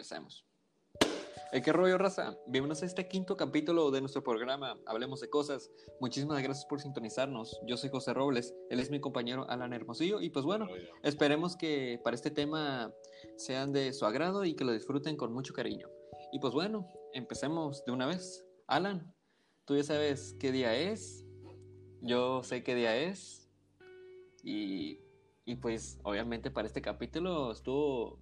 empecemos. ¿Eh, ¿Qué rollo, raza? Bienvenidos a este quinto capítulo de nuestro programa Hablemos de Cosas. Muchísimas gracias por sintonizarnos. Yo soy José Robles, él es mi compañero Alan Hermosillo. Y pues bueno, esperemos que para este tema sean de su agrado y que lo disfruten con mucho cariño. Y pues bueno, empecemos de una vez. Alan, tú ya sabes qué día es. Yo sé qué día es. Y, y pues obviamente para este capítulo estuvo,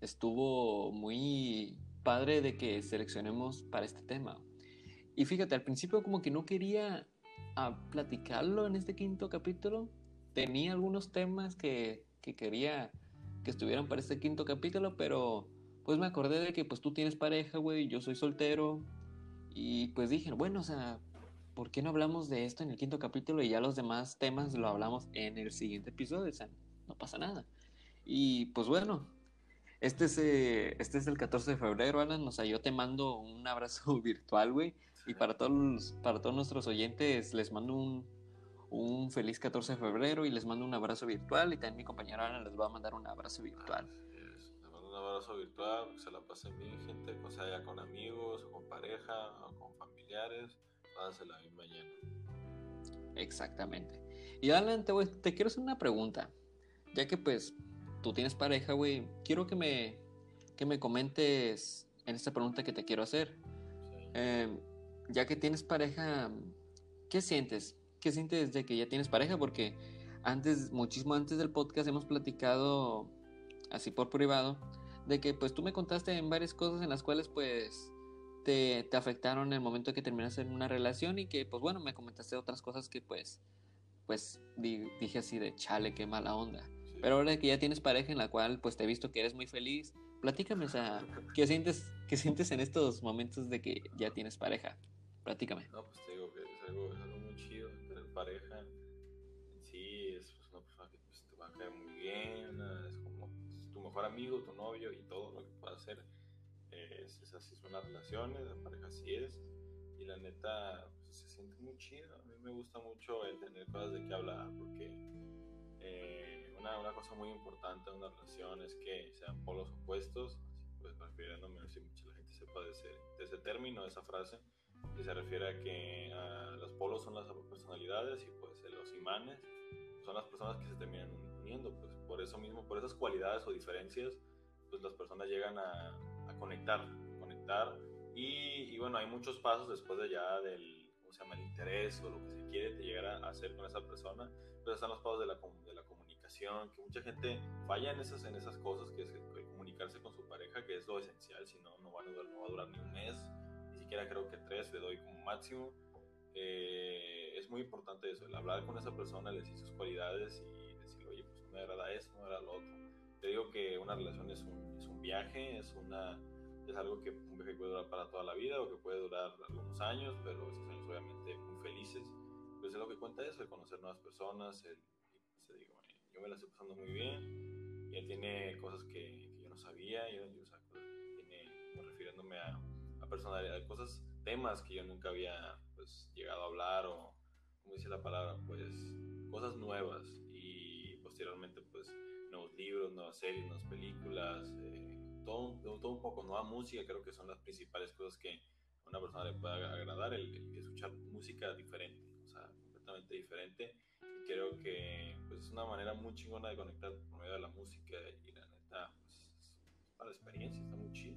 estuvo muy padre de que seleccionemos para este tema. Y fíjate, al principio como que no quería a platicarlo en este quinto capítulo. Tenía algunos temas que, que quería que estuvieran para este quinto capítulo, pero pues me acordé de que pues tú tienes pareja, güey, yo soy soltero. Y pues dije, bueno, o sea, ¿por qué no hablamos de esto en el quinto capítulo y ya los demás temas lo hablamos en el siguiente episodio? O sea, no pasa nada. Y pues bueno, este es, eh, este es el 14 de febrero, Alan. O sea, yo te mando un abrazo virtual, güey. Y para todos, para todos nuestros oyentes les mando un, un feliz 14 de febrero y les mando un abrazo virtual. Y también mi compañero Alan les va a mandar un abrazo virtual. Les mando un abrazo virtual, que se la pasen bien, gente, o sea, ya con amigos, o con pareja, o con familiares. Pásensela bien mañana. Exactamente. Y Alan, te, te quiero hacer una pregunta. Ya que pues tú tienes pareja, güey, quiero que me, que me comentes en esta pregunta que te quiero hacer. Eh, ya que tienes pareja, ¿qué sientes? ¿Qué sientes de que ya tienes pareja? Porque antes, muchísimo antes del podcast hemos platicado así por privado de que pues tú me contaste en varias cosas en las cuales pues te, te afectaron en el momento que terminaste en una relación y que pues bueno, me comentaste otras cosas que pues pues dije así de chale, qué mala onda. Pero ahora que ya tienes pareja en la cual pues te he visto que eres muy feliz, platícame, o sea, ¿qué sientes, qué sientes en estos momentos de que ya tienes pareja? Platícame. No, pues te digo que es algo, es algo muy chido tener pareja. Sí, es pues, una persona que pues, te va a caer muy bien, es como pues, tu mejor amigo, tu novio y todo lo que pueda hacer. Es, es así son las relaciones, la pareja así es. Y la neta, pues, se siente muy chido. A mí me gusta mucho el tener cosas de qué hablar porque eh, una, una, cosa muy importante en una relación es que sean polos opuestos, pues refiriéndome, si mucha gente sepa de ese, de ese término, de esa frase, que se refiere a que los polos son las personalidades y pues los imanes son las personas que se terminan uniendo, pues por eso mismo, por esas cualidades o diferencias, pues las personas llegan a, a conectar, conectar y, y, bueno, hay muchos pasos después de ya del ¿cómo se llama? El interés o lo que se quiere te llegar a hacer con esa persona. Pero están los pasos de la, la comunicación, que mucha gente falla en esas, en esas cosas, que es comunicarse con su pareja, que es lo esencial, si no, no va a durar, no va a durar ni un mes, ni siquiera creo que tres le doy como máximo. Eh, es muy importante eso, el hablar con esa persona, decir sus cualidades y decir, oye, pues no me agrada eso, no me agrada lo otro. Te digo que una relación es un, es un viaje, es una es algo que un viaje puede durar para toda la vida o que puede durar algunos años, pero esos años obviamente muy felices. Pues es lo que cuenta eso, el conocer nuevas personas, el, pues, yo me la estoy pasando muy bien y él tiene cosas que, que yo no sabía, yo, yo o sea, tiene, refiriéndome a, a personalidad, cosas, temas que yo nunca había pues llegado a hablar o, como dice la palabra, pues cosas nuevas y posteriormente pues nuevos libros, nuevas series, nuevas películas, eh, todo, todo, un poco, nueva música, creo que son las principales cosas que a una persona le puede agradar, el, escuchar música diferente, o sea, completamente diferente. Creo que pues, es una manera muy chingona de conectar por medio de la música y la neta, pues, para la experiencia, está muy chido.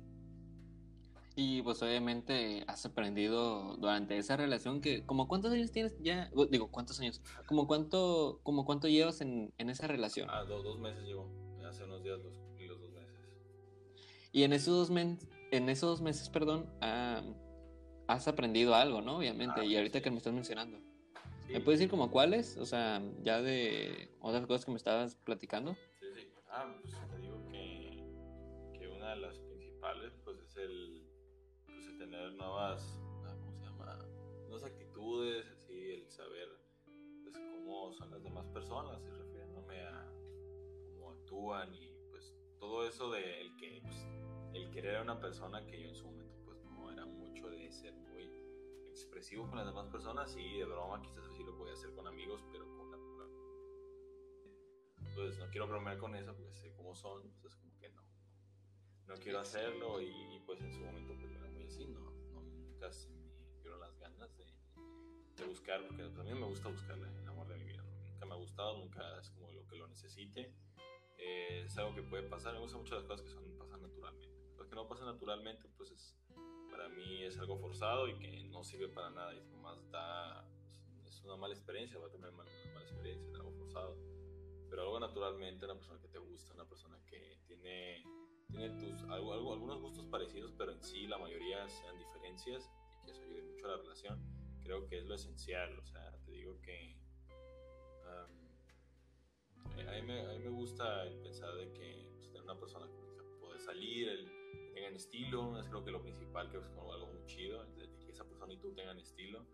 Y pues obviamente has aprendido durante esa relación que, como cuántos años tienes ya, digo, cuántos años, como cuánto, como cuánto llevas en, en esa relación. Ah, dos meses llevo, hace unos días los, los dos meses. Y en esos dos, men en esos dos meses, perdón, uh, has aprendido algo, ¿no? Obviamente, ah, y ahorita sí. que me estás mencionando. ¿Me puedes decir como cuáles? O sea, ya de otras cosas que me estabas platicando. Sí, sí. Ah, pues te digo que, que una de las principales, pues es el, pues, el tener nuevas, ah, ¿cómo se llama? Nuevas actitudes, así, el saber, pues, cómo son las demás personas, y refiriéndome a cómo actúan y, pues, todo eso de el que, pues, el querer a una persona que yo en su momento pues no era mucho de ser expresivo con las demás personas y de broma quizás así lo podía hacer con amigos pero con la pues no quiero bromear con eso porque sé cómo son pues es como que no no quiero hacerlo y, pues en su momento pues era muy así, no, no nunca se me dieron las ganas de, de buscar, porque a mí me gusta buscar el amor de mi vida, nunca me ha gustado, nunca es como lo que lo necesite, eh, es algo que puede pasar, me gustan mucho las cosas que son, pasan naturalmente, que no pasa naturalmente pues es, para mí es algo forzado y que no sirve para nada y más da, es una mala experiencia, va a tener una mala experiencia, algo forzado pero algo naturalmente, una persona que te gusta, una persona que tiene, tiene tus, algo, algo, algunos gustos parecidos, pero en sí la mayoría sean diferencias y que eso ayude mucho a la relación, creo que es lo esencial. O sea, te digo que a, mí me, a, mí me, gusta el pensar de que pues, tener una persona con la que puede salir, el, tengan estilo, es creo que lo principal, que es como algo muy chido, que esa persona y tú tengan estilo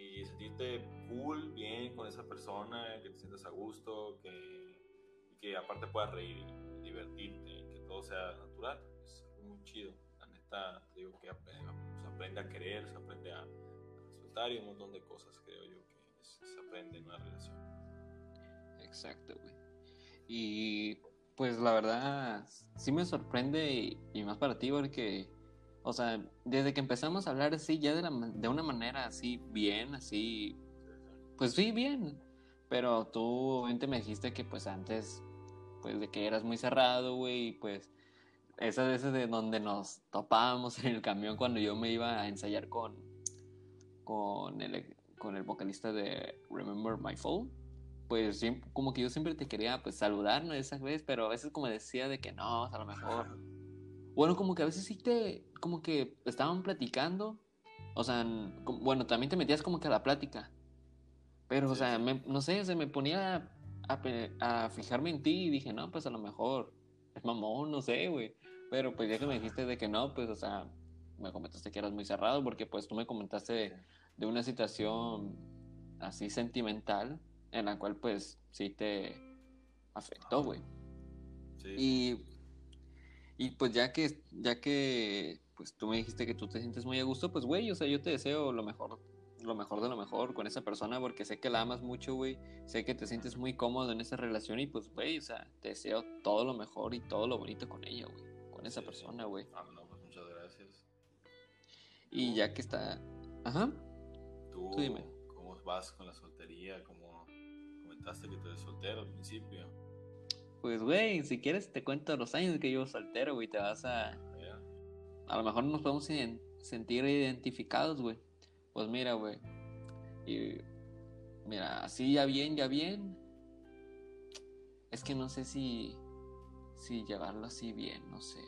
y sentirte cool, bien con esa persona, que te sientas a gusto, que, que aparte puedas reír y divertirte, que todo sea natural. Es muy chido. La neta, digo que se aprende a querer, se aprende a, soltar y un montón de cosas, creo yo, que se aprende en una relación. Exacto, güey. Y pues la verdad, sí me sorprende y, más para ti porque o sea, desde que empezamos a hablar así, ya de, la, de una manera así bien, así, pues sí, bien. Pero tú obviamente me dijiste que pues antes, pues de que eras muy cerrado, güey, pues esas veces de donde nos topábamos en el camión cuando yo me iba a ensayar con, con, el, con el vocalista de Remember My Fall, pues como que yo siempre te quería pues saludar, ¿no? Esa vez, pero a veces como decía de que no, a lo mejor. Bueno, como que a veces sí te, como que estaban platicando, o sea, bueno, también te metías como que a la plática, pero, o sea, no sé, se me ponía a, a, fijarme en ti y dije, no, pues a lo mejor es mamón, no sé, güey, pero pues ya que me dijiste de que no, pues, o sea, me comentaste que eras muy cerrado, porque pues tú me comentaste de una situación así sentimental, en la cual pues sí te afectó, güey. Sí. Y y pues ya que, ya que, pues tú me dijiste que tú te sientes muy a gusto, pues güey, o sea, yo te deseo lo mejor, lo mejor de lo mejor con esa persona porque sé que la amas mucho, güey, sé que te sientes muy cómodo en esa relación y pues güey, o sea, te deseo todo lo mejor y todo lo bonito con ella, güey, con esa persona, güey. Ah, no, pues muchas gracias. Y ya que está, ajá. Tú, dime. ¿Cómo vas con la soltería? ¿Cómo comentaste que tú eres soltero al principio? Pues, güey, si quieres te cuento los años que llevo soltero, güey, te vas a... A lo mejor nos podemos sentir identificados, güey. Pues mira, güey. Y... Mira, así ya bien, ya bien. Es que no sé si... Si llevarlo así bien, no sé.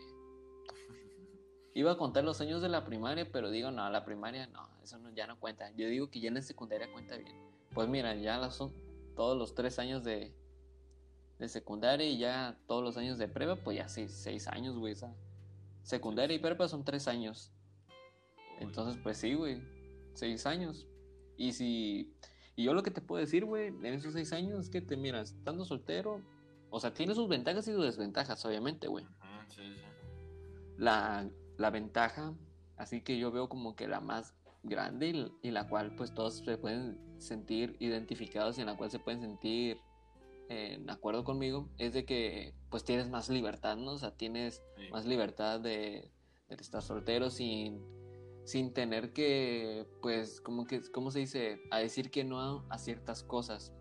Iba a contar los años de la primaria, pero digo, no, la primaria no, eso no, ya no cuenta. Yo digo que ya en la secundaria cuenta bien. Pues mira, ya son todos los tres años de, de secundaria y ya todos los años de prueba, pues ya seis, seis años, güey. Esa. Secundaria y prueba son tres años. Entonces, pues sí, güey. Seis años. Y si. Y yo lo que te puedo decir, güey, en esos seis años es que te miras, estando soltero. O sea, tiene sus ventajas y sus desventajas, obviamente, güey. Sí, sí. La, la ventaja, así que yo veo como que la más grande y, y, la cual pues todos se pueden sentir identificados y en la cual se pueden sentir en acuerdo conmigo, es de que pues tienes más libertad, ¿no? O sea, tienes más libertad de, estar soltero sin, sin tener que, pues, como que, ¿cómo se dice? A decir que no a, ciertas cosas.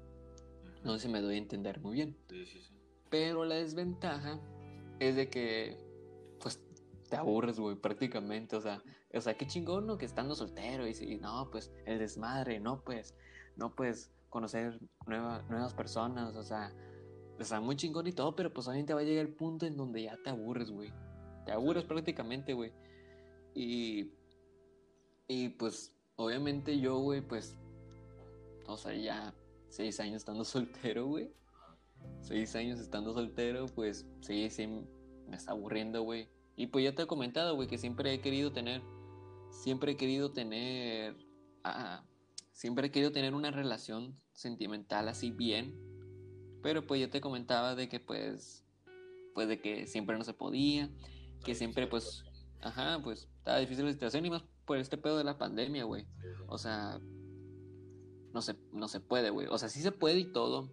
No sé si me doy a entender muy bien. Sí, sí, sí. Pero la desventaja es de que, pues, te aburres, güey, prácticamente. O sea, o sea, qué chingón, ¿no? Que estando soltero y si, no, pues, el desmadre, no, pues, no, pues, conocer nuevas personas, o sea, está muy chingón y todo, pero pues obviamente va a llegar el punto en donde ya te aburres, güey. Te aburres prácticamente, güey. Y, y pues, obviamente yo, güey, pues, o sea, ya seis años estando soltero, güey. Seis años estando soltero, pues, sí, sí, me está aburriendo, güey. Y pues ya te he comentado, güey, que siempre he querido tener, siempre he querido tener, ah, siempre he querido tener una relación sentimental así bien, pero pues yo te comentaba de que pues, pues de que siempre no se podía, que siempre pues, ajá, pues estaba difícil la situación y más por este pedo de la pandemia, güey. O sea, no se, no se puede, güey. O sea, sí se puede y todo,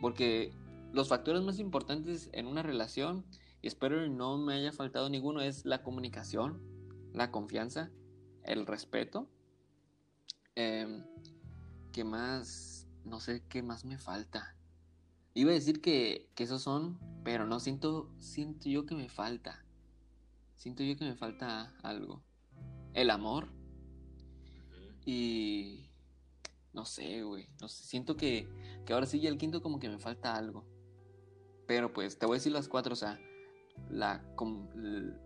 porque los factores más importantes en una relación y espero no me haya faltado ninguno, es la comunicación, la confianza, el respeto. Em, ¿Qué más? No sé qué más me falta. Iba a decir que, que esos son, pero no siento, siento yo que me falta. Siento yo que me falta algo. El amor. Y no sé, güey. No sé, siento que, que ahora sí ya el quinto como que me falta algo. Pero pues te voy a decir las cuatro, o sea, la,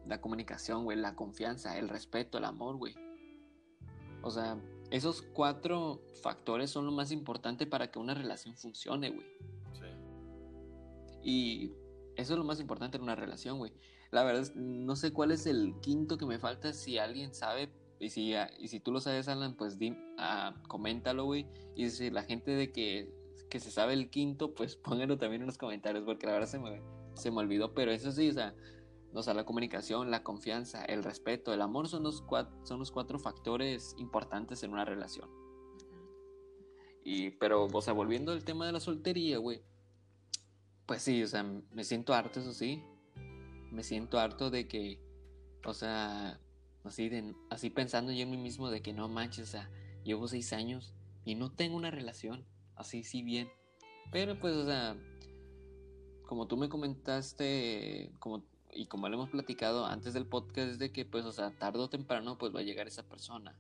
la comunicación, güey, la confianza, el respeto, el amor, güey. O sea, esos cuatro factores son lo más importante para que una relación funcione, güey. Sí. Y eso es lo más importante en una relación, güey. La verdad, es, no sé cuál es el quinto que me falta. Si alguien sabe, y si, y si tú lo sabes, Alan, pues di, ah, coméntalo, güey. Y si la gente de que, que se sabe el quinto, pues pónganlo también en los comentarios, porque la verdad se me, se me olvidó. Pero eso sí, o sea, o sea, la comunicación, la confianza, el respeto, el amor son los, cuatro, son los cuatro factores importantes en una relación. Y, pero, o sea, volviendo al tema de la soltería, güey. Pues sí, o sea, me siento harto, eso sí. Me siento harto de que, o sea, así, de, así pensando yo en mí mismo de que no manches, o sea, llevo seis años y no tengo una relación, así, sí bien. Pero pues, o sea, como tú me comentaste, como y como lo hemos platicado antes del podcast, es de que, pues, o sea, tarde o temprano, pues va a llegar esa persona.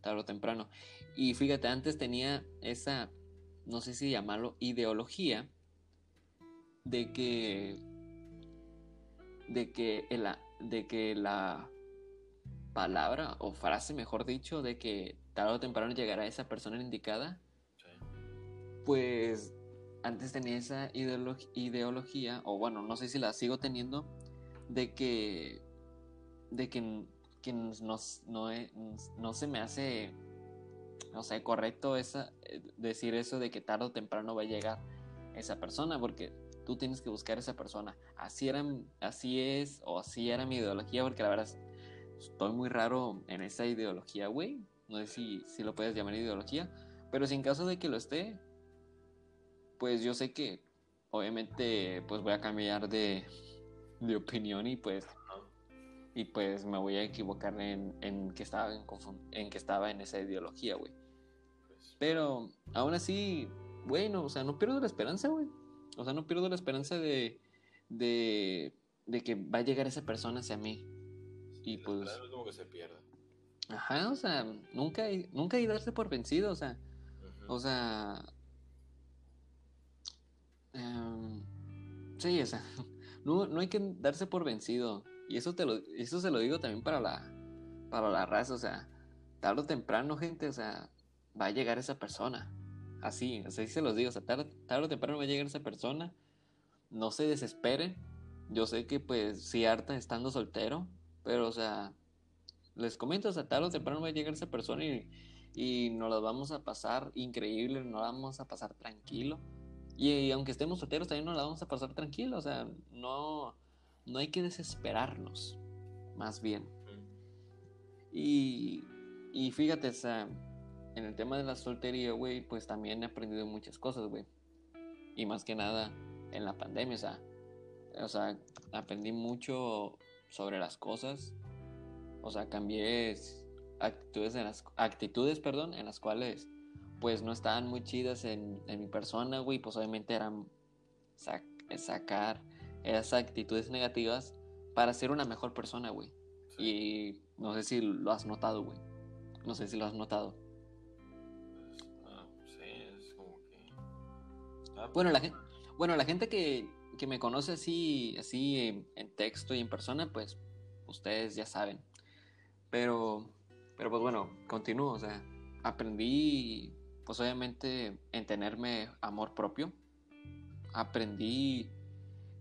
Tarde o temprano. Y fíjate, antes tenía esa, no sé si llamarlo ideología, de que, de que, el, de que la palabra o frase, mejor dicho, de que tarde o temprano llegará esa persona indicada, pues antes tenía esa ideología, o bueno, no sé si la sigo teniendo, de que, de que, que no, no, se me hace, no sé, correcto esa, decir eso de que tarde o temprano va a llegar esa persona, porque tú tienes que buscar esa persona. Así, era, así es, o así era mi ideología, porque la verdad estoy muy raro en esa ideología, güey. No sé si, si lo puedes llamar ideología, pero si en caso de que lo esté, pues yo sé que obviamente pues voy a cambiar de, de opinión y pues y pues me voy a equivocar en, en que estaba en, en, que estaba en esa ideología, güey. Pues, Pero aún así, bueno, o sea, no pierdo la esperanza, güey. O sea, no pierdo la esperanza de, de, de que va a llegar esa persona hacia mí. y pues... como que se pierda. Ajá, o sea, nunca, nunca hay darse por vencido, o sea, o sea... Em, sí, o sea, no, no hay que darse por vencido. Y eso, te lo, eso se lo digo también para la, para la raza. O sea, tarde o temprano, gente, o sea, va a llegar esa persona. Así, así se los digo. O sea, tarde, o temprano va a llegar esa persona. No se desesperen. Yo sé que, pues, sí, harta estando soltero. Pero, o sea, les comento, o sea, tarde o temprano va a llegar esa persona y, y nos la vamos a pasar increíble, nos la vamos a pasar tranquilo. Y, aunque estemos solteros, también nos la vamos a pasar tranquilo. O sea, no, no hay que desesperarnos, más bien. Y, y fíjate, o sea, en el tema de la soltería, güey, pues también he aprendido muchas cosas, güey. Y más que nada en la pandemia, o sea, o sea, aprendí mucho sobre las cosas. O sea, cambié actitudes, en las, actitudes perdón, en las cuales pues no estaban muy chidas en, mi persona, güey, pues obviamente eran sacar esas actitudes negativas para ser una mejor persona, güey. Y no sé si lo has notado, güey. No sé si lo has notado. Ah, sí, es como que... Ah, bueno, la gente, bueno, la gente que, que me conoce así, así en texto y en persona, pues ustedes ya saben. Pero, pero pues bueno, continúo, o sea, aprendí pues obviamente en tenerme amor propio. Aprendí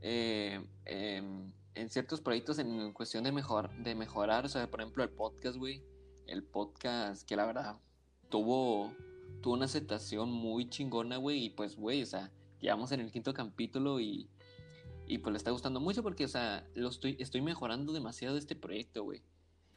eh, em, en ciertos proyectos en cuestión de, mejor, de mejorar, o sea, por ejemplo el podcast, güey. El podcast que la verdad tuvo, tuvo una aceptación muy chingona, güey. Y pues, güey, o sea, llevamos en el quinto capítulo y, y pues le está gustando mucho porque, o sea, lo estoy, estoy mejorando demasiado de este proyecto, güey.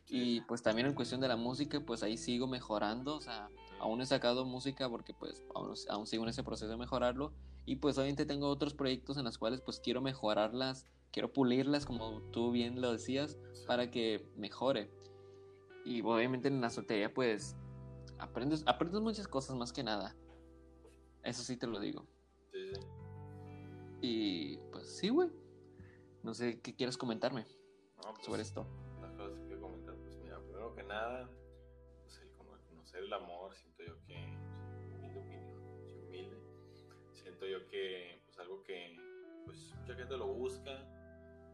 Y pues también en cuestión de la música, pues ahí sigo mejorando, o sea, aún he sacado música porque pues aún, sigo en ese proceso de mejorarlo y pues obviamente tengo otros proyectos en los cuales pues quiero mejorarlas quiero pulirlas, como tú bien lo decías, para que mejore. Y obviamente en la soltería, pues, aprendes, aprendes muchas cosas más que nada. Eso sí te lo digo. Sí, sí. Y pues sí, güey. No sé qué quieres comentarme No, pues, sobre esto. Las cosas que quiero comentar, pues mira, primero que nada, siento yo que, pues algo que, pues mucha gente lo busca,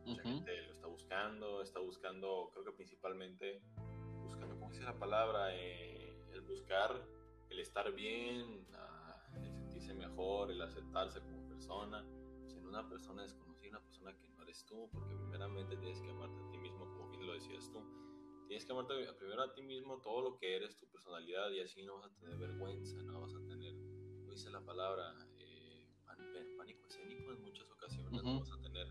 mucha Ujú. gente lo está buscando, está buscando, creo que principalmente, buscando, ¿cómo dice la palabra? Eh, el buscar, el estar bien, ah, el sentirse mejor, el aceptarse como persona, pues, en una persona desconocida, una persona que no eres tú, porque primeramente tienes que amarte a ti mismo, como bien lo decías tú. Tienes que amarte primero a ti mismo, todo lo que eres, tu personalidad, y así no vas a tener vergüenza, no vas a tener, como dice la palabra, pan- pánico escénico en muchas ocasiones, no Ujú. vas a tener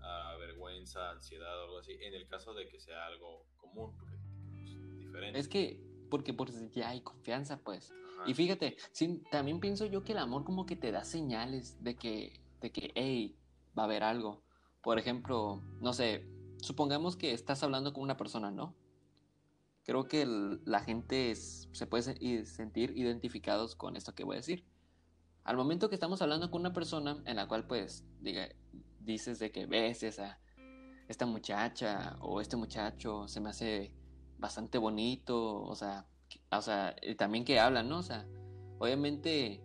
ah, vergüenza, ansiedad o algo así, en el caso de que sea algo común, porque pues, diferente. Es que, porque pues ya hay confianza, pues. Ajá. Y fíjate, sí, también pienso yo que el amor como que te da señales de que, de que, hey, va a haber algo. Por ejemplo, no sé, supongamos que estás hablando con una persona, ¿no? Creo que el- la gente es- se puede sentir identificados con esto que voy a decir. Al momento que estamos hablando con una persona en la cual pues diga, dices de que ves esa, esta muchacha o este muchacho se me hace bastante bonito, o sea, o sea, también que hablan, ¿no? O sea, obviamente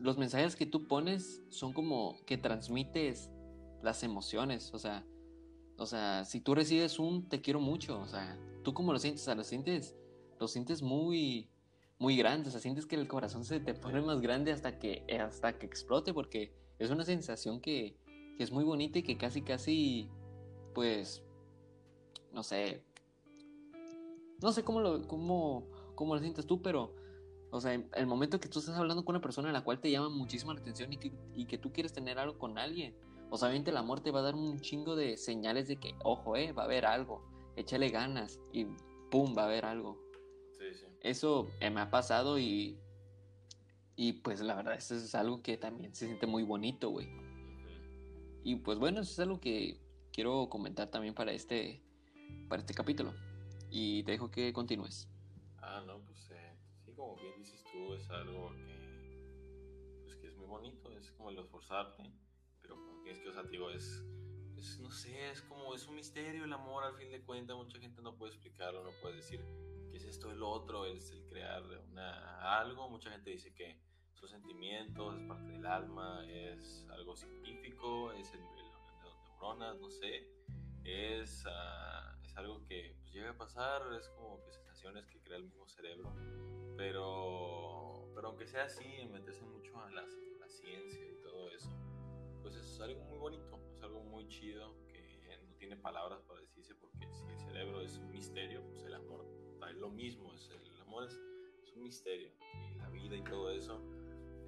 los mensajes que tú pones son como que transmites las emociones, o sea, o sea, si tú recibes un te quiero mucho, o sea, tú cómo lo sientes, o sea, lo sientes, lo sientes muy, muy grande, o sea, sientes que el corazón se te pone más grande hasta que, hasta que explote, porque es una sensación que, que es muy bonita y que casi, casi, pues, no sé, no sé cómo lo, cómo, cómo lo sientes tú, pero, o sea, el momento que tú estás hablando con una persona a la cual te llama muchísimo la atención y que, y que tú quieres tener algo con alguien, o sea, obviamente el amor te va a dar un chingo de señales de que, ojo, eh, va a haber algo, échale ganas y pum, va a haber algo. Sí, sí. Eso eh, me ha pasado y, y pues la verdad, eso es algo que también se siente muy bonito, güey. Ujú. Y pues bueno, eso es algo que quiero comentar también para este, para este capítulo. Y te dejo que continúes. Ah, no, pues eh, sí, como bien dices tú, es algo que, pues, que es muy bonito, es como el esforzarte, pero como tienes que, o sea, digo, es, es, no sé, es como, es un misterio el amor al fin de cuentas, mucha gente no puede explicarlo, no puede decir qué es esto, el otro, es el crear una, algo, mucha gente dice que son sentimientos, es parte del alma, es algo científico, es el, el- las neuronas, no sé, es, ah, es algo que pues, llega a pasar, es como que sensaciones que crea el mismo cerebro, pero, pero aunque sea así, meterse mucho a la, la ciencia y todo eso, pues es algo muy bonito, es algo muy chido que no tiene palabras para decirse porque si el cerebro es un misterio, pues el amor es lo mismo, es el, amor es, es un misterio y la vida y todo eso,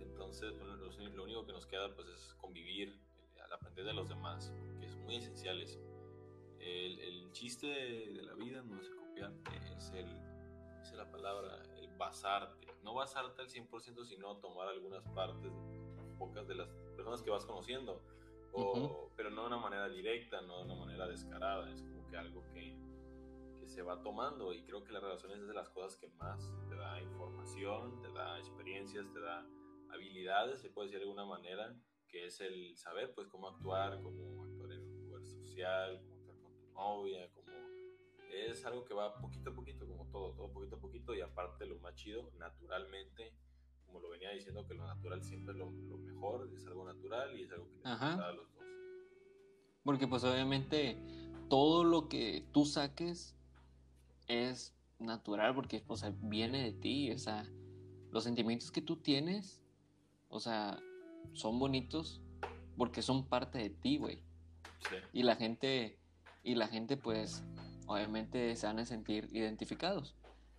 entonces bueno, lo, único que nos queda pues es convivir eh, al aprender de los demás, porque es muy esencial eso. El, el chiste de, de la vida no es copiarte, es el, dice la palabra, el basarte. No basarte al 100%, sino tomar algunas partes, pocas de las personas que vas conociendo, o- Ujú. pero no de una manera directa, no de una manera descarada, es como que algo que, que se va tomando y creo que las relaciones es de las cosas que más te da información, te da experiencias, te da habilidades, se puede decir de alguna manera, que es el saber pues cómo actuar, cómo actuar en un lugar social, cómo actuar con tu novia, cómo es algo que va poquito a poquito, como todo, todo poquito a poquito y aparte lo más chido, naturalmente, como lo venía diciendo, que lo natural siempre es lo, lo mejor, es algo natural y es algo que les a los dos. Porque pues obviamente todo lo que tú saques es natural porque o sea, viene de ti, o sea, los sentimientos que tú tienes, o sea, son bonitos porque son parte de ti, güey. Sí, Y la gente, y la gente pues obviamente se van a sentir identificados.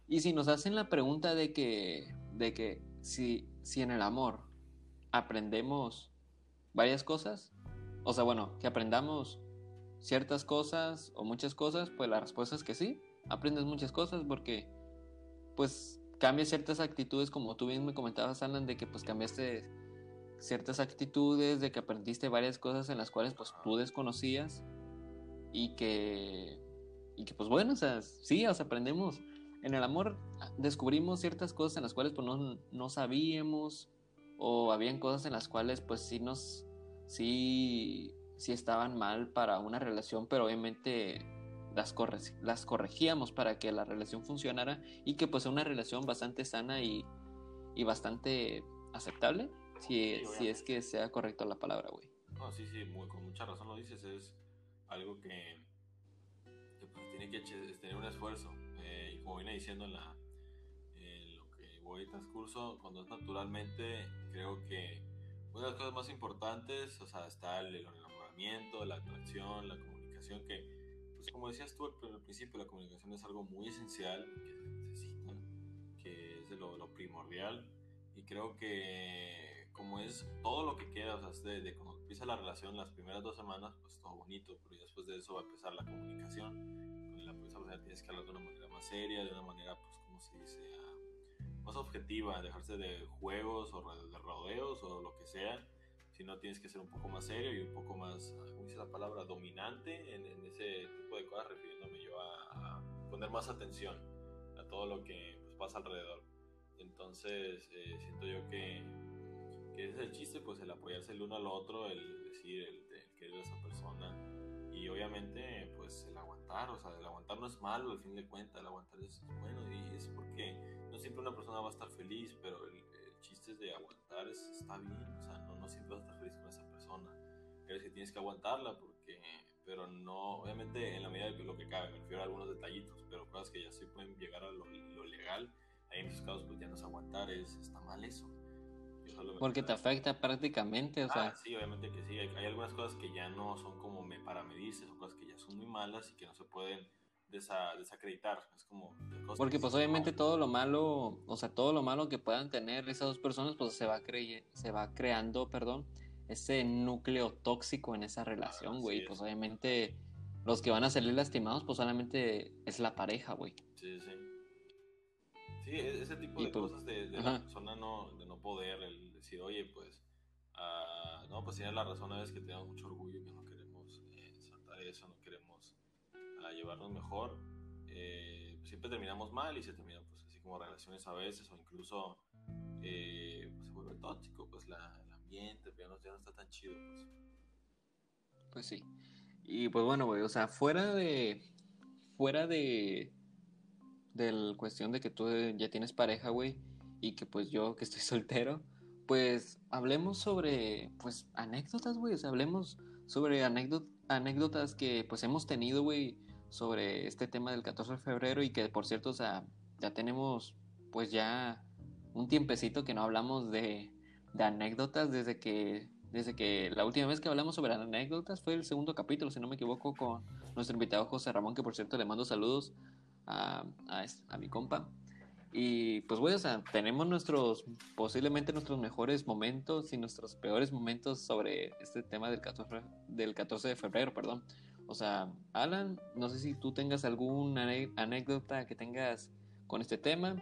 Y si nos hacen la pregunta de que, de que si, si en el amor aprendemos varias cosas, o sea, bueno, que aprendamos ciertas cosas o muchas cosas, pues la respuesta es que sí, aprendes muchas cosas porque pues cambias ciertas actitudes como tú bien me comentabas, Alan, de que pues cambiaste ciertas actitudes, de que aprendiste varias cosas en las cuales pues tú desconocías y que, y que pues bueno, o sea, sí, o aprendemos. En el amor descubrimos ciertas cosas en las cuales pues no, no sabíamos o habían cosas en las cuales pues sí nos, sí, sí estaban mal para una relación, pero obviamente las, las corregíamos para que la relación funcionara y que pues sea una relación bastante sana y, y bastante aceptable, si, si es que sea correcto la palabra, güey. No, sí, sí, con mucha razón lo dices, es algo que, que pues, tiene que tener un esfuerzo. Eh, y como viene diciendo en, la, lo que voy en transcurso, cuando es naturalmente, creo que una de las cosas más importantes, o sea, está el, enamoramiento, la atracción, la comunicación, que, como decías tú al, principio, la comunicación es algo muy esencial, que se necesita, que es de lo, lo primordial. Y creo que como es todo lo que queda, o sea, de, cuando empieza la relación, las primeras dos semanas, pues todo bonito, pero después de eso va a empezar la comunicación. Con la persona tienes que hablar de una manera más seria, de una manera, pues, como se dice, más objetiva, dejarse de juegos o de rodeos o lo que sea, sino tienes que ser un poco más serio y un poco más, ¿cómo dice la palabra?, dominante en, ese tipo de cosas, refiriéndome yo a, poner más atención a todo lo que pues, pasa alrededor. Entonces, eh, siento yo que que ese es el chiste, pues el apoyarse el uno al otro, el decir, el, querer a esa persona y obviamente pues el aguantar, o sea, el aguantar no es malo al fin de cuentas, el aguantar es bueno y es porque no siempre una persona va a estar feliz, pero el, chiste es de aguantar, es, está bien, o sea, no, no siempre vas a estar feliz con esa persona, crees que tienes que aguantarla porque, pero no, obviamente en la medida de lo que cabe, me refiero a algunos detallitos, pero cosas que ya sí pueden llegar a lo, lo legal, ahí en esos casos pues ya no es aguantar, es, está mal eso. Porque te afecta prácticamente, o sea. Ah, sí, obviamente que sí. Hay, algunas cosas que ya no son como me para medirse, son cosas que ya son muy malas y que no se pueden desacreditar. Es como. Porque, pues, obviamente todo lo malo, o sea, todo lo malo que puedan tener esas dos personas, pues se va, se va creando, perdón, ese núcleo tóxico en esa relación, güey. pues, obviamente, los que van a salir lastimados, pues solamente es la pareja, güey. Sí, sí. Sí, e-, ese tipo de pues, cosas de, la persona no, de no poder, el decir, oye, pues, uh, no, pues tienes la razón, veces que tenemos mucho orgullo, que no queremos eh, saltar eso, no llevarnos mejor. Eh, siempre terminamos mal y se termina, pues, así como relaciones a veces, o incluso eh, pues, se vuelve tóxico, pues, la, el ambiente, ya no, está tan chido, pues. Pues sí. Y pues bueno, güey, o sea, fuera de. Fuera de del cuestión de que tú ya tienes pareja, güey, y que pues yo que estoy soltero, pues hablemos sobre, pues, anécdotas, güey, o sea, hablemos sobre anécdotas que pues hemos tenido, güey, sobre este tema del 14 de febrero y que por cierto, o sea, ya tenemos pues ya un tiempecito que no hablamos de, de anécdotas desde que desde que la última vez que hablamos sobre anécdotas fue el segundo capítulo, si no me equivoco, con nuestro invitado José Ramón, que por cierto le mando saludos a, a, mi compa. Y pues, güey, o sea, tenemos nuestros, posiblemente nuestros mejores momentos y nuestros peores momentos sobre este tema del 14, del 14 de febrero, perdón. O sea, Alan, no sé si tú tengas alguna anécdota que tengas con este tema.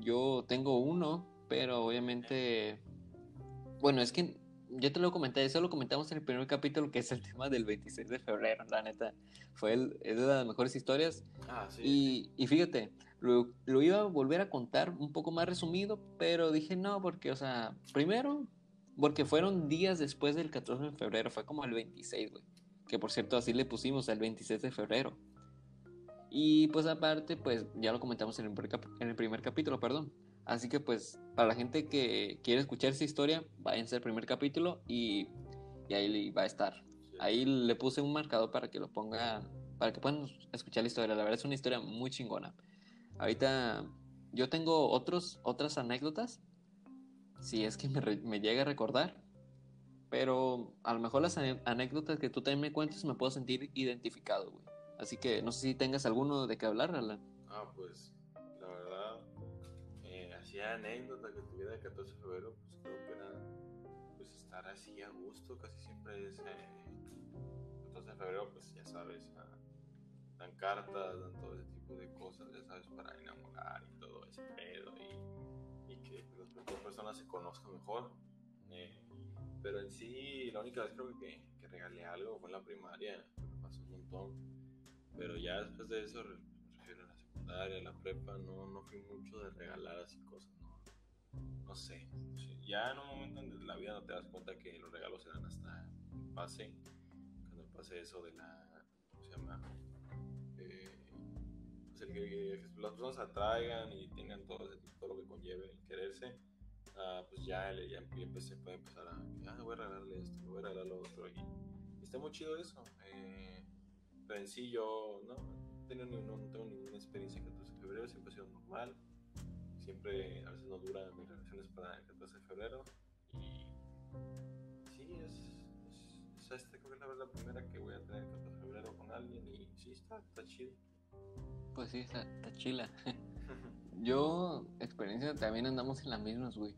Yo tengo uno, pero obviamente, bueno, es que yo te lo comenté, eso lo comentamos en el primer capítulo, que es el tema del 26 de febrero, la neta. Fue el, es de las mejores historias. Ah, sí. Y, y fíjate, lo, lo, iba a volver a contar un poco más resumido, pero dije no, porque, o sea, primero, porque fueron días después del 14 de febrero, fue como el 26, güey. Que por cierto, así le pusimos el 26 de febrero. Y pues aparte, pues ya lo comentamos en el, en el primer capítulo, perdón. Así que pues para la gente que quiere escuchar esa historia, váyanse al primer capítulo y, y ahí va a estar. Ahí le puse un marcador para que lo pongan, para que puedan escuchar la historia. La verdad es una historia muy chingona. Ahorita yo tengo otros, otras anécdotas, si es que me, me llega a recordar, pero a lo mejor las anécdotas que tú también me cuentes me puedo sentir identificado, güey. Así que no sé si tengas alguno de qué hablar, Alan. Ah, pues anécdota que tuviera el 14 de febrero, pues creo que era pues estar así a gusto, casi siempre es eh, 14 de febrero, pues ya sabes, dan cartas, dan todo ese tipo de cosas, ya sabes, para enamorar y todo ese pedo y, y que las dos personas se conozcan mejor. Eh, Pero en sí, la única vez creo que, que regalé algo fue en la primaria, me pasó un montón. Pero ya después de eso, me refiero a la secundaria, la prepa, no, no fui mucho de regalar así cosas, no, no sé. Ya en un momento en la vida no te das cuenta que los regalos eran hasta pase, cuando pase eso de la, ¿cómo se llama? Eh, pues el que, que las personas se atraigan y tengan todo, todo lo que conlleve el quererse, ah, pues ya, ya, empecé, puede empezar a, ah, voy a regalarle esto, voy a regalar lo otro, y, está muy chido eso. eh, pero en sí yo no, no, tengo ni- no tengo ninguna experiencia en 14 de febrero, siempre ha sido normal, siempre a veces no duran mis relaciones para el 14 de febrero, y sí, es, es, es esta creo que es la, la primera que voy a tener el 14 de febrero con alguien, y sí, está, está chido. Pues sí, está, está chila. Yo, experiencia, también andamos en las mismas, güey.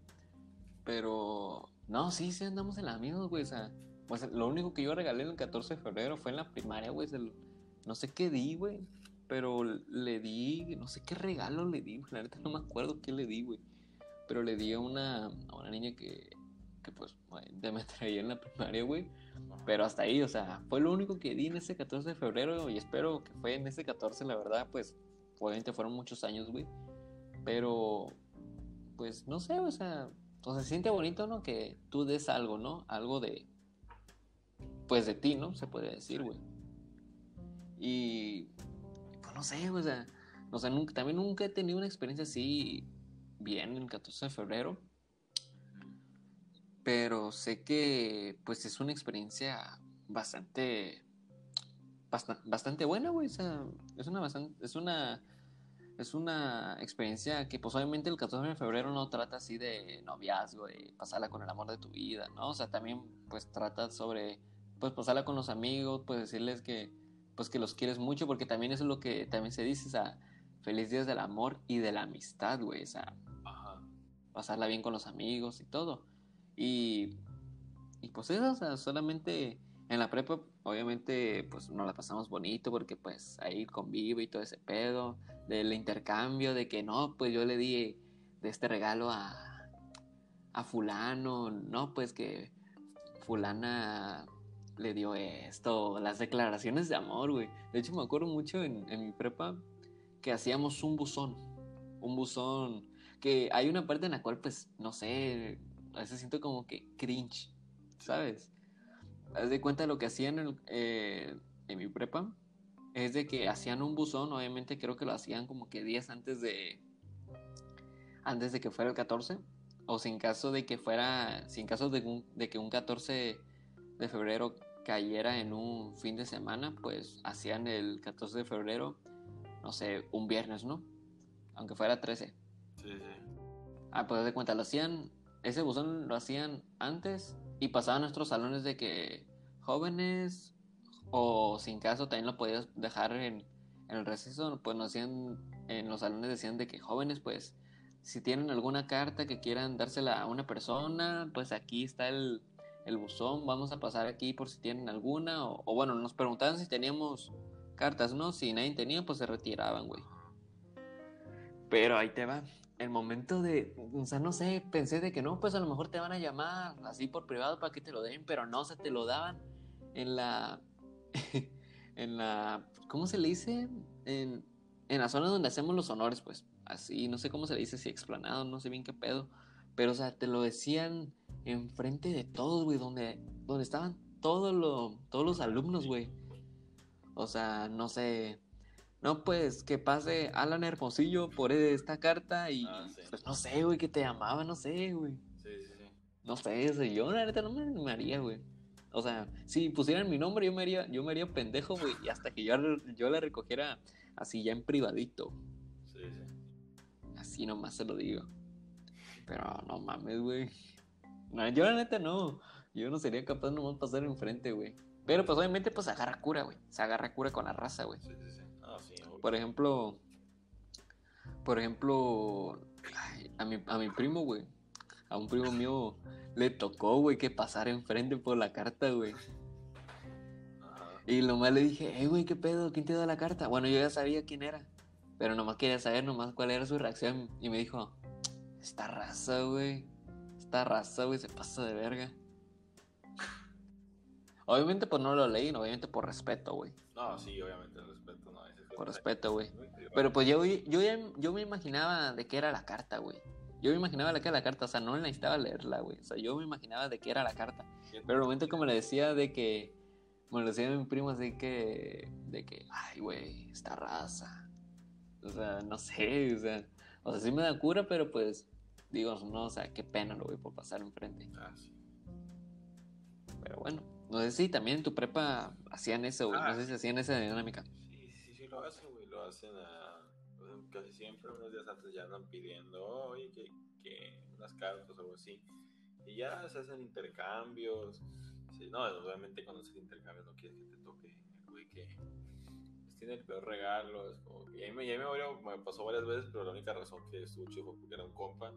Pero, no, sí, sí andamos en las mismas, güey. O sea, pues lo único que yo regalé el 14 de febrero fue en la primaria, güey. No sé qué di, güey. Pero le di, no sé qué regalo le di, güey. La neta no me acuerdo qué le di, güey. Pero le di a una, a una niña que, que pues, de me traía en la primaria, güey. Pero hasta ahí, o sea, fue lo único que di en ese 14 de febrero y espero que fue en ese 14, la verdad, pues, obviamente fueron muchos años, güey. Pero, pues, no sé, o sea, o sea, se siente bonito, ¿no? Que tú des algo, ¿no? Algo de, pues, de ti, ¿no? Se puede decir, güey. Y, pues, no sé, o sea, o sea, nunca, también nunca he tenido una experiencia así bien el 14 de febrero. Pero sé que pues es una experiencia bastante basta- bastante buena, güey. O sea, es una bastante, es una es una experiencia que pues obviamente el 14 de febrero no trata así de noviazgo, de pasarla con el amor de tu vida, ¿no? O sea, también pues trata sobre pues pasarla con los amigos, pues decirles que pues que los quieres mucho porque también eso es lo que también se dice, o sea, feliz días del amor y de la amistad, güey, o sea, Ajá. pasarla bien con los amigos y todo. Y, y pues eso, o sea, solamente en la prepa, obviamente, pues nos la pasamos bonito porque pues ahí convive y todo ese pedo, del intercambio, de que no, pues yo le di de este regalo a, a fulano, no, pues que fulana le dio esto, las declaraciones de amor, güey. De hecho, me acuerdo mucho en, en mi prepa que hacíamos un buzón, un buzón que hay una parte en la cual, pues, no sé, a veces siento como que cringe, ¿sabes? Haz de cuenta lo que hacían en, eh, en mi prepa, es de que hacían un buzón, obviamente creo que lo hacían como que días antes de, antes de que fuera el 14, o sin caso de que fuera, sin caso de, un- de que un 14 de febrero cayera en un fin de semana, pues hacían el 14 de febrero, no sé, un viernes, ¿no? Aunque fuera 13. Sí, sí. Ah, pues de cuenta, lo hacían, ese buzón lo hacían antes y pasaban nuestros salones de que jóvenes o sin caso también lo podías dejar en, en el receso, pues nos hacían, en los salones decían de que jóvenes pues si tienen alguna carta que quieran dársela a una persona, pues aquí está el, el buzón, vamos a pasar aquí por si tienen alguna o, o bueno, nos preguntaban si teníamos cartas, ¿no? Si nadie tenía, pues se retiraban, güey. Pero ahí te va. El momento de, o sea, no sé, pensé de que no, pues a lo mejor te van a llamar así por privado para que te lo den, pero no, se te lo daban en la, en la, ¿cómo se le dice? En, en la zona donde hacemos los honores, pues, así, no sé cómo se le dice, si explanado, no sé bien qué pedo, pero o sea, te lo decían enfrente de todos, güey, donde, donde estaban todos lo- todos los alumnos, güey. O sea, no sé, no, pues que pase Alan Hermosillo por esta carta y Ah, sí. pues no sé, güey, que te amaba, no sé, güey. Sí, sí, sí. No sé, yo la neta no me animaría, güey. O sea, si pusieran mi nombre, yo me haría, yo me haría pendejo, güey, y hasta que yo, yo la recogiera así ya en privadito. Sí, sí. Así nomás se lo digo. Pero no mames, güey. No, yo la neta no. Yo no sería capaz nomás pasar enfrente, güey. Pero pues obviamente pues agarra cura, güey. Se agarra cura con la raza, güey. Sí, sí, sí. Sí. Por ejemplo, por ejemplo, ay, a mi, a mi primo, güey, a un primo mío le tocó, güey, que pasara enfrente por la carta, güey. Y nomás le dije, hey, güey, ¿qué pedo? ¿Quién te dio la carta? Bueno, yo ya sabía quién era, pero nomás quería saber nomás cuál era su reacción. Y me dijo, esta raza, güey, esta raza, güey, se pasa de verga. Obviamente, pues no lo leí, obviamente por respeto, güey. No, sí, obviamente, respeto, no. Por respeto, güey. Pero pues yo, yo, yo me imaginaba de qué era la carta, güey. Yo me imaginaba de qué era la carta, o sea, no necesitaba leerla, güey. O sea, yo me imaginaba de qué era la carta. Pero el momento que me le decía de que, me lo decía mi primo así que, de que, ay, güey, esta raza. O sea, no sé, o sea, o sea, sí me da cura, pero pues, digo, no, o sea, qué pena lo voy por pasar enfrente. Ah, sí. Pero bueno, no sé si también en tu prepa hacían eso, güey. no sé si hacían esa dinámica. Sí, sí, sí, lo hacen, güey. Lo hacen a, casi siempre, unos días antes ya andan pidiendo, oye, que, que unas cartas o algo así. Y ya se hacen intercambios. Sí, no, obviamente cuando haces intercambios no quieres que te toque el güey que pues, tiene el peor regalo. Es como y a mí, me, me, pasó varias veces, pero la única razón que estuvo chido fue porque era un compa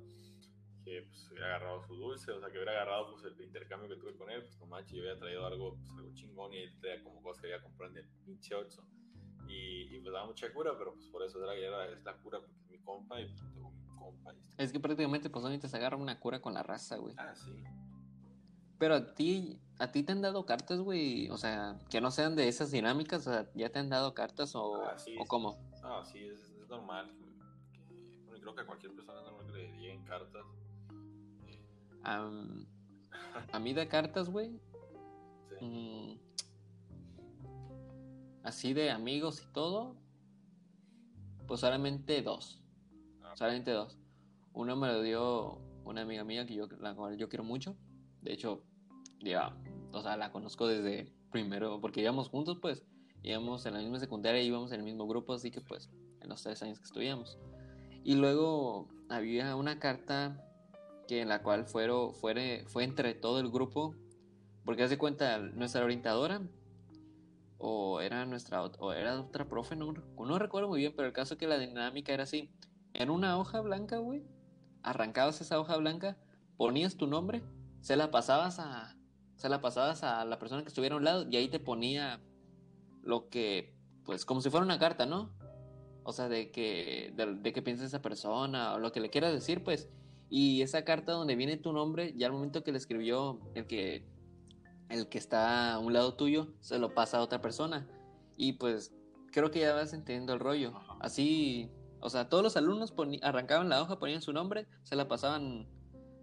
que pues, hubiera agarrado su dulce, o sea, que hubiera agarrado pues, el intercambio que tuve con él, pues no manches, yo había traído algo, pues, algo chingón y él traía como cosas que había comprado en el pinche Oxxo. Y, y, pues daba mucha cura, pero pues por eso era, era esta cura porque es mi compa y pues, tengo mi compa. Y es que prácticamente pues ahorita se agarra una cura con la raza, güey. Ah, sí. Pero a ti, a ti te han dado cartas, güey, o sea, que no sean de esas dinámicas, o sea, ¿ya te han dado cartas o, ah, sí, o cómo? Ah, sí, es, es normal. Que, bueno, creo que a cualquier persona es normal que le lleguen cartas a mí de cartas, güey. Mm, así de amigos y todo. Pues solamente dos. Ah. Solamente dos. Uno me lo dio una amiga mía que yo, la cual yo quiero mucho. De hecho, ya, o sea, la conozco desde primero, porque íbamos juntos, pues. Íbamos en la misma secundaria, íbamos en el mismo grupo, así que pues, en los tres años que estudiamos. Y luego había una carta que en la cual fueron, fue, fue entre todo el grupo, porque hace cuenta nuestra orientadora, o era nuestra o era otra profe, no, no recuerdo muy bien, pero el caso es que la dinámica era así, en una hoja blanca, güey, arrancabas esa hoja blanca, ponías tu nombre, se la pasabas a se la pasabas a la persona que estuviera a un lado y ahí te ponía lo que pues como si fuera una carta, ¿no? O sea, de que de, de que piensa esa persona o lo que le quieras decir, pues y esa carta donde viene tu nombre, ya al momento que le escribió el que, el que está a un lado tuyo, se lo pasa a otra persona. Y pues creo que ya vas entendiendo el rollo. Así, o sea, todos los alumnos arrancaban la hoja, ponían su nombre, se la pasaban,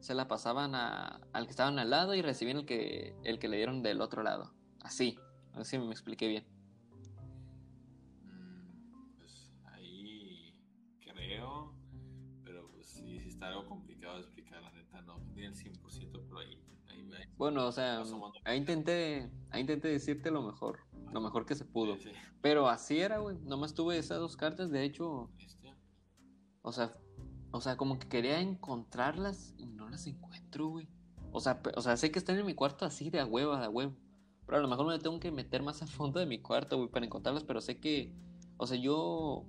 se la pasaban al que estaban al lado y recibían el que, el que le dieron del otro lado. Así, así me expliqué bien. Está algo complicado explicar, la neta, no, ni el 100%, pero ahí, ahí, Bueno, o sea, ahí intenté, ahí intenté decirte lo mejor, lo mejor que se pudo. Pero así era, güey, nomás tuve esas dos cartas, de hecho, o sea, o sea, como que quería encontrarlas y no las encuentro, güey. O sea, o sea, sé que están en mi cuarto así de a huevo, de a huevo. Pero a lo mejor me tengo que meter más a fondo de mi cuarto, güey, para encontrarlas, pero sé que, o sea, yo,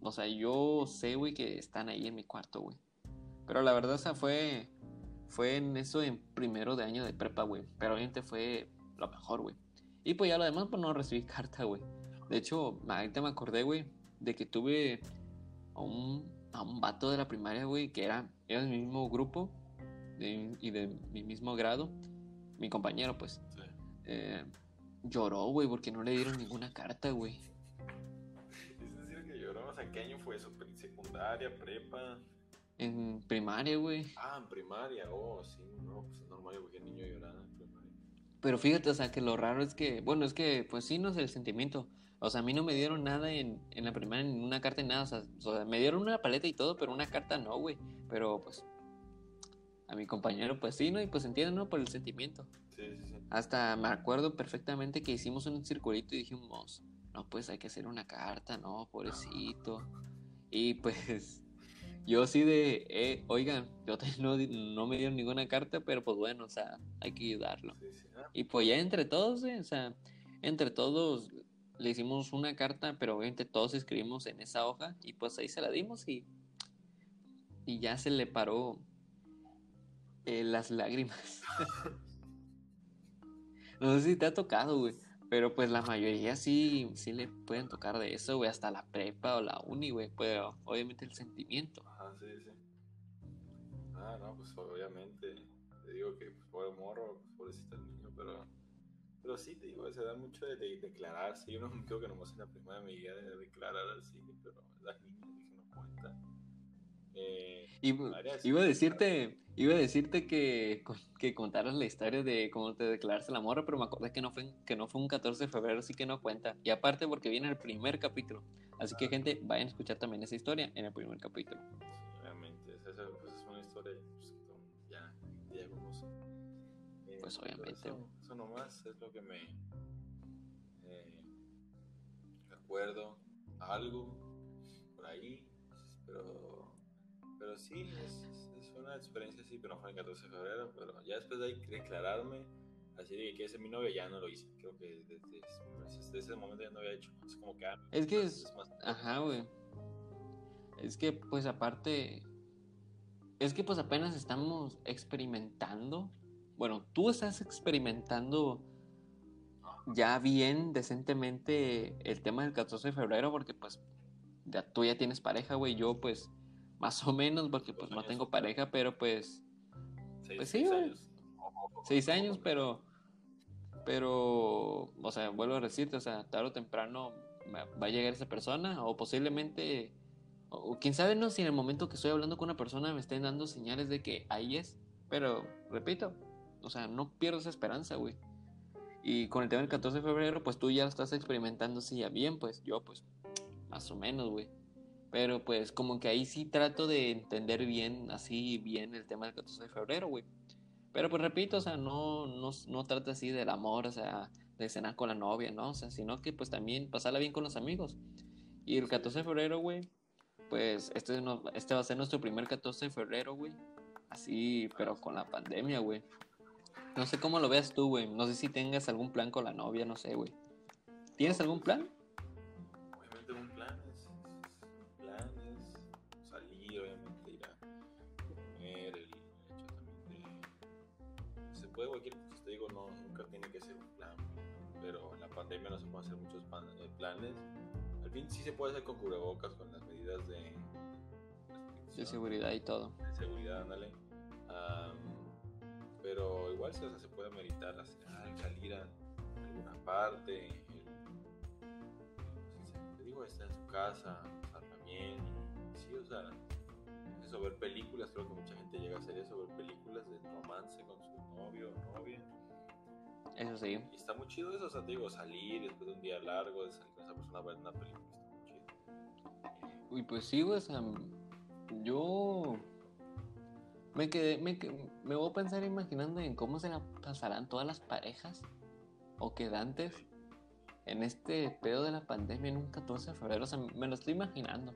o sea, yo sé, güey, que están ahí en mi cuarto, güey. Pero la verdad, o sea, fue, fue en eso en primero de año de prepa, güey. Pero obviamente fue lo mejor, güey. Y pues ya lo demás, pues no recibí carta, güey. De hecho, ahorita me acordé, güey, de que tuve a un, a un vato de la primaria, güey, que era, era del mismo grupo y de mi mismo grado. Mi compañero, pues. Eh, lloró, güey, porque no le dieron ninguna carta, güey. Es decir, que lloró, o sea, ¿qué año fue eso? ¿Secundaria, prepa? En primaria, güey. Ah, en primaria, oh, sí, no, pues es normal porque el niño lloraba en primaria. Pero fíjate, o sea, que lo raro es que, bueno, es que, pues sí, no sé el sentimiento. O sea, a mí no me dieron nada en, en la primaria, ni una carta, ni nada. O sea, o sea, me dieron una paleta y todo, pero una carta no, güey. Pero, pues, a mi compañero, pues sí, ¿no? Y pues entienden, ¿no? Por el sentimiento. Sí, sí, sí. Hasta me acuerdo perfectamente que hicimos un circulito y dijimos, no, pues hay que hacer una carta, ¿no? Pobrecito. Y pues yo sí de, eh, oigan, yo no, no, me dieron ninguna carta, pero pues bueno, o sea, hay que ayudarlo. Y pues ya entre todos, eh, o sea, entre todos le hicimos una carta, pero obviamente todos escribimos en esa hoja y pues ahí se la dimos y, y ya se le paró eh, las lágrimas. no sé si te ha tocado, güey. Pero pues la mayoría sí, sí le pueden tocar de eso, güey, hasta la prepa o la uni, güey. Pero obviamente el sentimiento. Ajá, sí, sí. Ah, no, pues obviamente. Te digo que pues, por el morro, pues pobrecito el niño, pero Pero sí, te digo, se da mucho de, de declararse. Yo no creo que nomás en la primera medida de declarar así, pero las niñas dije, no cuenta. Eh, iba, a decirte, iba a decirte que, que contaras la historia de cómo te declaraste la morra, pero me acordé que no fue que no fue un 14 de febrero, así que no cuenta. Y aparte porque viene el primer capítulo. Así que gente, vayan a escuchar también esa historia en el primer capítulo. Obviamente, esa, pues, es una historia pues, ya, ya. Eh, pues obviamente. Eso, nomás es lo que me eh, recuerdo algo por ahí, pero pero sí, es, es, una experiencia así, pero no fue el 14 de febrero, pero ya después de ahí declararme, así de que ese mi novia ya no lo hice. Creo que desde, ese momento ya no había hecho. Es como que... Ah, es que es... más... Ajá, güey. Es que pues aparte... Es que pues apenas estamos experimentando. Bueno, tú estás experimentando ya bien, decentemente el tema del 14 de febrero porque pues ya, tú ya tienes pareja, güey. Yo pues más o menos, porque pues no tengo pareja, pero pues... Seis, pues sí, años. Seis años, pero... Pero, o sea, vuelvo a decirte, o sea, tarde o temprano va a llegar esa persona, o posiblemente, o, quién sabe, no, si en el momento que estoy hablando con una persona me estén dando señales de que ahí es, pero, repito, o sea, no pierdo esa esperanza, güey. Y con el tema del 14 de febrero, pues tú ya lo estás experimentando, sí, ya bien, pues yo, pues, más o menos, güey. Pero pues como que ahí sí trato de entender bien, así bien el tema del 14 de febrero, güey. Pero pues repito, o sea, no, no, no trata así del amor, o sea, de cenar con la novia, ¿no? O sea, sino que pues también pasarla bien con los amigos. Y el 14 de febrero, güey, pues este, no, este va a ser nuestro primer 14 de febrero, güey. Así, pero con la pandemia, güey. No sé cómo lo veas tú, güey. No sé si tengas algún plan con la novia, no sé, güey. ¿Tienes algún plan? No, nunca tiene que ser un plan, pero en la pandemia no se pueden hacer muchos eh, planes. Al fin sí se puede hacer con cubrebocas, con las medidas de, de seguridad y todo. De seguridad, ándale. pero igual se, se puede meditar, salir a alguna parte. te digo, estar en su casa, pasarla bien. Sí, o sea, eso, ver películas, creo que mucha gente llega a hacer eso, ver películas de romance con su novio o novia. Eso sí. Y está muy chido eso, o sea, te digo, salir después de un día largo, de salir con esa persona a ver una película, está muy chido. Uy, pues sí, güey, o sea, yo me quedé, me, me voy a pensar imaginando en cómo se la pasarán todas las parejas o quedantes en este pedo de la pandemia en un 14 de febrero, o sea, me lo estoy imaginando.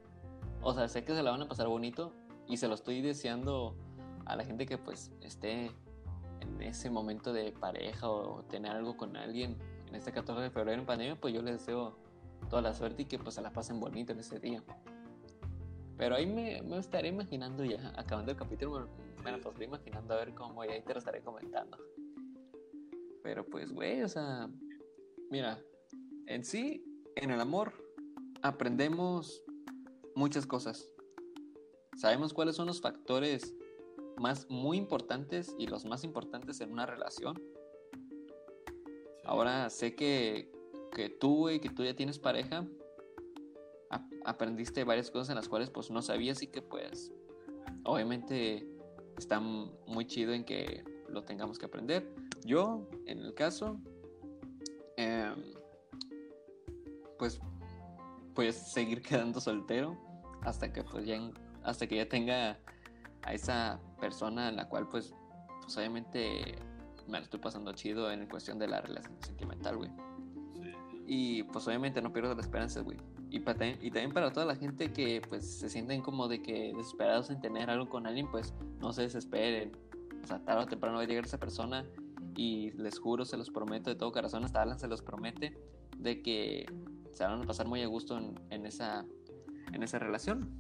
O sea, sé que se la van a pasar bonito y se lo estoy deseando a la gente que pues esté en ese momento de pareja o tener algo con alguien en este 14 de febrero en pandemia, pues yo les deseo toda la suerte y que pues se la pasen bonito en ese día. Pero ahí me, me estaré imaginando ya, acabando el capítulo, me, la pasaré imaginando a ver cómo y ahí te lo estaré comentando. Pero pues, güey, o sea, mira, en sí, en el amor, aprendemos muchas cosas. Sabemos cuáles son los factores más muy importantes y los más importantes en una relación. Ahora sé que, que tú, y que tú ya tienes pareja, aprendiste varias cosas en las cuales pues no sabías y que pues obviamente está muy chido en que lo tengamos que aprender. Yo, en el caso, em, pues pues seguir quedando soltero hasta que pues ya hasta que ya tenga a esa persona en la cual pues, pues obviamente me lo estoy pasando chido en cuestión de la relación sentimental, güey. Y pues obviamente no pierdo la esperanza, güey. Y, y también para toda la gente que pues se sienten como de que desesperados en tener algo con alguien, pues no se desesperen. O sea, tarde o temprano va a llegar esa persona y les juro, se los prometo de todo corazón, hasta Alan se los promete, de que se van a pasar muy a gusto en, en esa, en esa relación.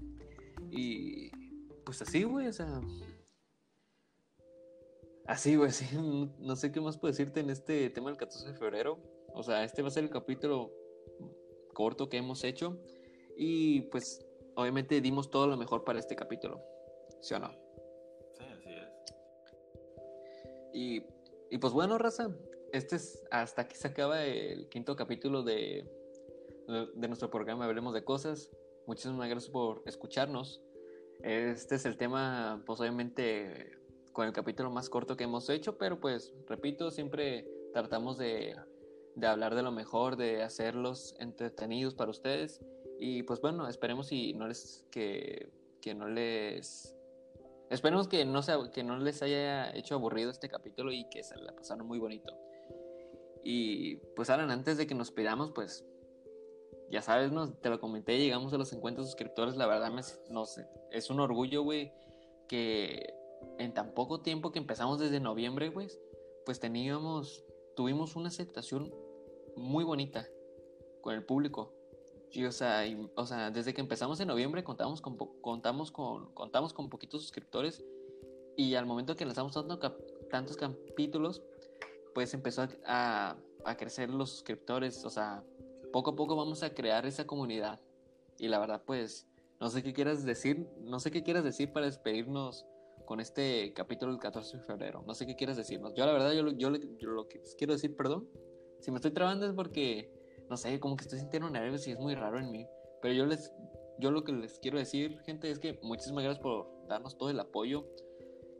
Y pues así, güey, o sea. Así, güey, así. No, sé qué más puedo decirte en este tema del 14 de febrero. O sea, este va a ser el capítulo corto que hemos hecho. Y pues, obviamente dimos todo lo mejor para este capítulo. ¿Sí o no? Sí, así es. Y, y pues bueno, raza, este es hasta aquí se acaba el quinto capítulo de, de nuestro programa Hablemos de Cosas. Muchísimas gracias por escucharnos. Este es el tema, pues obviamente, con el capítulo más corto que hemos hecho, pero pues, repito, siempre tratamos de, de hablar de lo mejor, de hacerlos entretenidos para ustedes. Y pues bueno, esperemos y no les que, que no les esperemos que no sea, que no les haya hecho aburrido este capítulo y que se la pasaron muy bonito. Y pues Alan, antes de que nos pidamos, pues ya sabes, te lo comenté, llegamos a los 50 suscriptores, la verdad me, no sé, es un orgullo, güey, que en tan poco tiempo que empezamos desde noviembre, pues teníamos, tuvimos una aceptación muy bonita con el público. Y, o sea, o sea, desde que empezamos en noviembre contamos con, contamos con, contamos con poquitos suscriptores y al momento que lanzamos tantos capítulos, pues empezó a, a crecer los suscriptores, o sea, poco a poco vamos a crear esa comunidad. Y la verdad, pues, no sé qué quieras decir, no sé qué quieras decir para despedirnos con este capítulo del 14 de febrero. No sé qué quieras decirnos. Yo la verdad, yo, yo, yo lo que quiero decir, perdón, si me estoy trabando es porque, no sé, como que estoy sintiendo nervios y es muy raro en mí. Pero yo les, yo lo que les quiero decir, gente, es que muchísimas gracias por darnos todo el apoyo.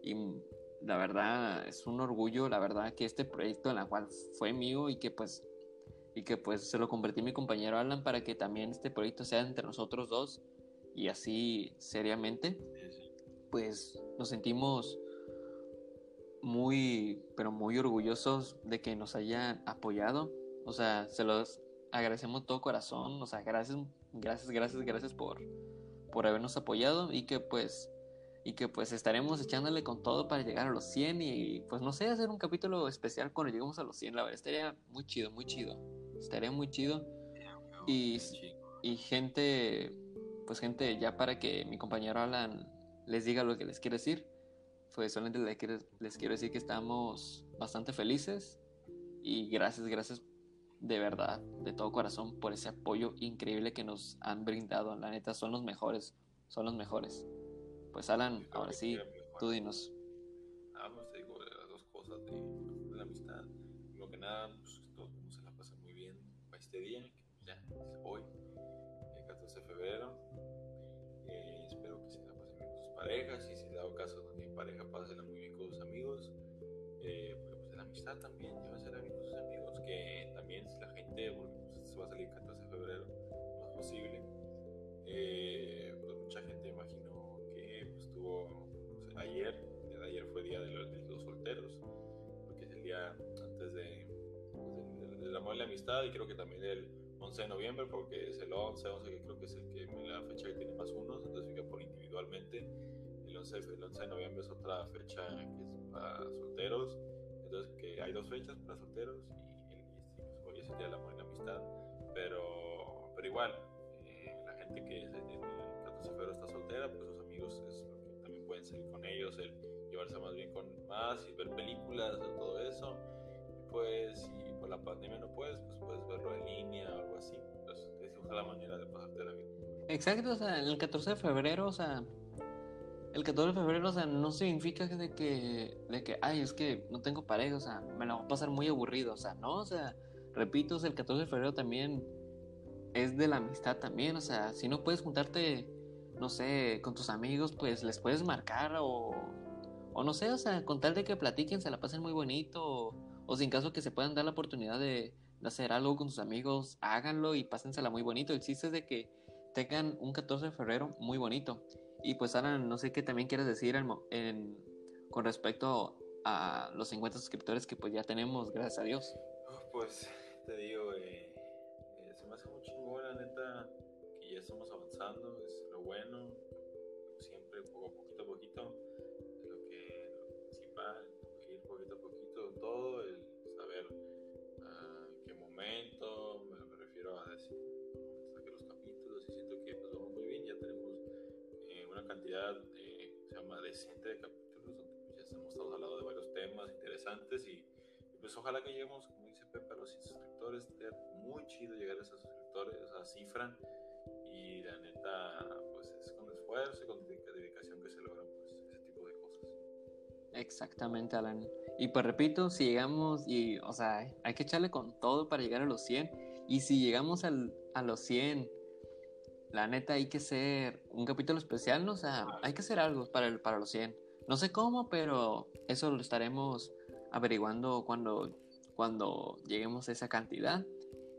Y la verdad, es un orgullo, la verdad, que este proyecto en la cual fue mío y que pues y que pues se lo convertí mi compañero Alan para que también este proyecto sea entre nosotros dos y así seriamente pues nos sentimos muy pero muy orgullosos de que nos hayan apoyado. O sea se los agradecemos todo corazón. O sea gracias gracias gracias gracias por por habernos apoyado y que pues y que pues estaremos echándole con todo para llegar a los 100 y pues no sé, hacer un capítulo especial cuando lleguemos a los 100, la verdad, estaría muy chido, muy chido, estaría muy chido. Y, y gente, pues gente, ya para que mi compañero Alan les diga lo que les quiere decir, pues solamente les quiero, les quiero decir que estamos bastante felices y gracias, gracias de verdad, de todo corazón, por ese apoyo increíble que nos han brindado. La neta, son los mejores, son los mejores. Pues Alan, ahora sí, tú dinos. Ah, pues te digo las dos cosas de, la amistad. Primero que nada, pues todos se la pasan muy bien para este día, amistad también, llévasela bien con sus amigos, que también si la gente, porque pues, se va a salir el 14 de febrero, lo más posible. Eh, pues mucha gente imagino ayer, ayer fue día de los, solteros, porque es el día antes de, pues, del, amor y la amistad, y creo que también el 11 de noviembre, porque es el 11, 11 que creo que es el que, la fecha que tiene más unos, entonces fíjate por individualmente. El 11, el 11 de noviembre es otra fecha que es para solteros, entonces que hay dos fechas para solteros y, pues, hoy es el día del amor y la amistad, pero, pero igual, eh, la gente que es el 14 de febrero está soltera, pues sus amigos es pueden salir con ellos, el llevarse más bien con más y ver películas, todo eso. Y pues, si por la pandemia no puedes, pues puedes verlo en línea o algo así. Entonces, es la manera de pasarte la vida. Exacto, o sea, el 14 de febrero, o sea, el 14 de febrero, o sea, no significa de que, de que, ay, es que no tengo pareja, o sea, me la voy a pasar muy aburrido, o sea, no, o sea, repito, el 14 de febrero también es de la amistad también, o sea, si no puedes juntarte no sé, con tus amigos, pues les puedes marcar o, o no sé, o sea, con tal de que platiquen, se la pasen muy bonito, o, o sin caso que se puedan dar la oportunidad de, hacer algo con sus amigos, háganlo y pásensela muy bonito. El chiste es de que tengan un 14 de febrero muy bonito. Y pues ahora no sé qué también quieres decir en, con respecto a los 50 suscriptores que pues ya tenemos, gracias a Dios. Pues te digo, eh, eh, se me hace muy chingón, la neta, que ya estamos avanzando, es bueno, siempre poco a poquito a poquito, de lo que lo principal, ir poquito a poquito todo, cantidad de, se llama decente de capítulos donde pues, ya estamos todos hablando de varios temas interesantes y, pues ojalá que lleguemos, como dice Pepe, a los suscriptores, sería muy chido llegar a esos suscriptores, a esa cifra y la neta, pues es con esfuerzo y con dedicación que se logran pues, ese tipo de cosas. Exactamente, Alan. Y pues repito, si llegamos y, o sea, hay que echarle con todo para llegar a los 100. Y si llegamos al, a los 100, la neta hay que ser un capítulo especial, ¿no? O sea, hay que hacer algo para, el, para los 100. No sé cómo, pero eso lo estaremos averiguando cuando, cuando lleguemos a esa cantidad.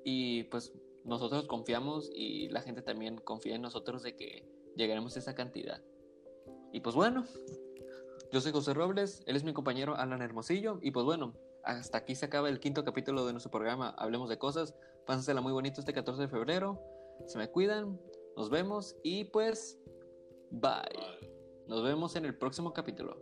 Y pues nosotros confiamos y la gente también confía en nosotros de que llegaremos a esa cantidad. Y pues bueno, yo soy José Robles, él es mi compañero Alan Hermosillo. Y pues bueno, hasta aquí se acaba el quinto capítulo de nuestro programa Hablemos de Cosas. Pásensela muy bonito este 14 de febrero. Se me cuidan, nos vemos y pues bye. Nos vemos en el próximo capítulo.